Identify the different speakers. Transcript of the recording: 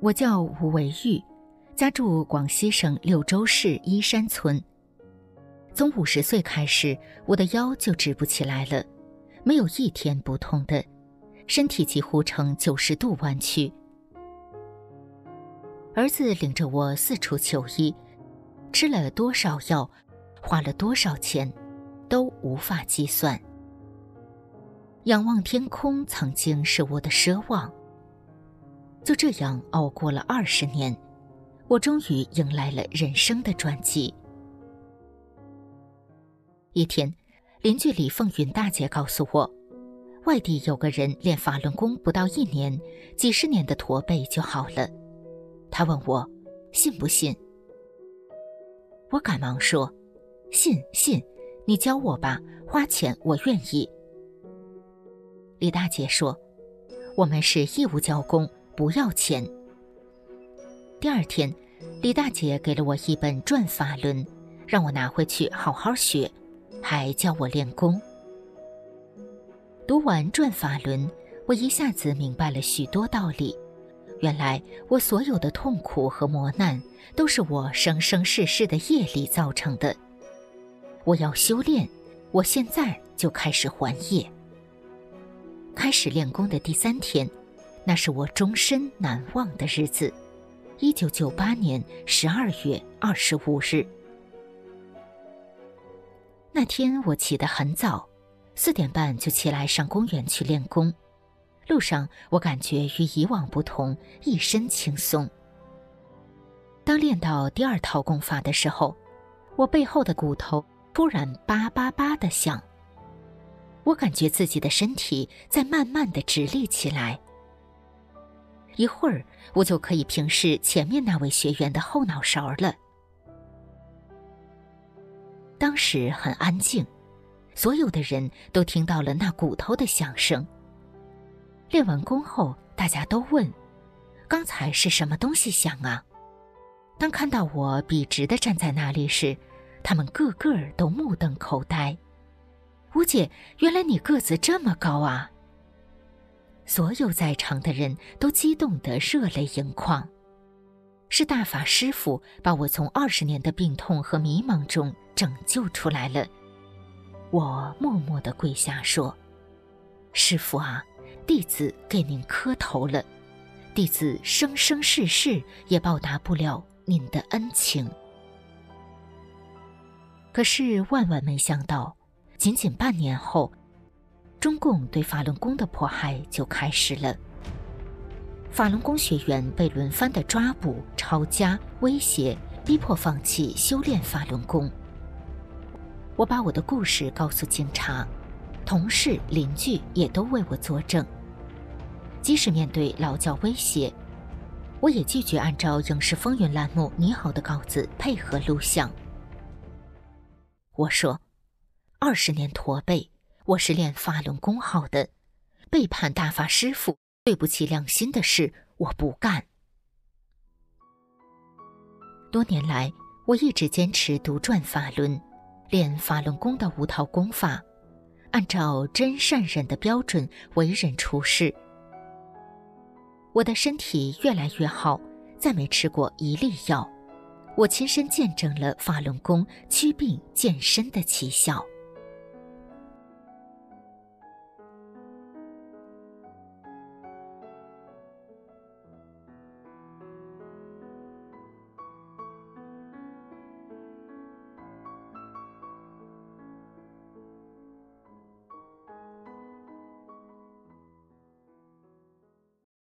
Speaker 1: 我叫吴维玉，家住广西省柳州市依山村。从五十岁开始，我的腰就直不起来了，没有一天不痛的，身体几乎呈九十度弯曲。儿子领着我四处求医，吃了多少药，花了多少钱，都无法计算。仰望天空曾经是我的奢望。就这样熬过了二十年，我终于迎来了人生的转机。一天，邻居李凤云大姐告诉我，外地有个人练法轮功不到一年，几十年的驼背就好了。她问我，信不信？我赶忙说，信信，你教我吧，花钱我愿意。李大姐说，我们是义务教功，不要钱。第二天，李大姐给了我一本《转法轮》，让我拿回去好好学。还教我练功。读完《转法轮》，我一下子明白了许多道理。原来我所有的痛苦和磨难，都是我生生世世的业力造成的。我要修炼，我现在就开始还业。开始练功的第三天，那是我终身难忘的日子。一九九八年十二月二十五日。那天我起得很早，四点半就起来上公园去练功。路上我感觉与以往不同，一身轻松。当练到第二套功法的时候，我背后的骨头突然叭叭叭的响。我感觉自己的身体在慢慢的直立起来。一会儿，我就可以平视前面那位学员的后脑勺了。当时很安静，所有的人都听到了那骨头的响声。练完功后，大家都问：“刚才是什么东西响啊？”当看到我笔直的站在那里时，他们个个都目瞪口呆。吴姐，原来你个子这么高啊！所有在场的人都激动得热泪盈眶。是大法师父把我从二十年的病痛和迷茫中。拯救出来了，我默默的跪下说：“师傅啊，弟子给您磕头了，弟子生生世世也报答不了您的恩情。”可是万万没想到，仅仅半年后，中共对法轮功的迫害就开始了。法轮功学员被轮番的抓捕、抄家、威胁，逼迫放弃修炼法轮功。我把我的故事告诉警察，同事、邻居也都为我作证。即使面对劳教威胁，我也拒绝按照《影视风云》栏目拟好的稿子配合录像。我说：“二十年驼背，我是练法轮功好的，背叛大法师父，对不起良心的事，我不干。”多年来，我一直坚持独转法轮。练法轮功的五套功法，按照真善忍的标准为人处事。我的身体越来越好，再没吃过一粒药。我亲身见证了法轮功祛病健身的奇效。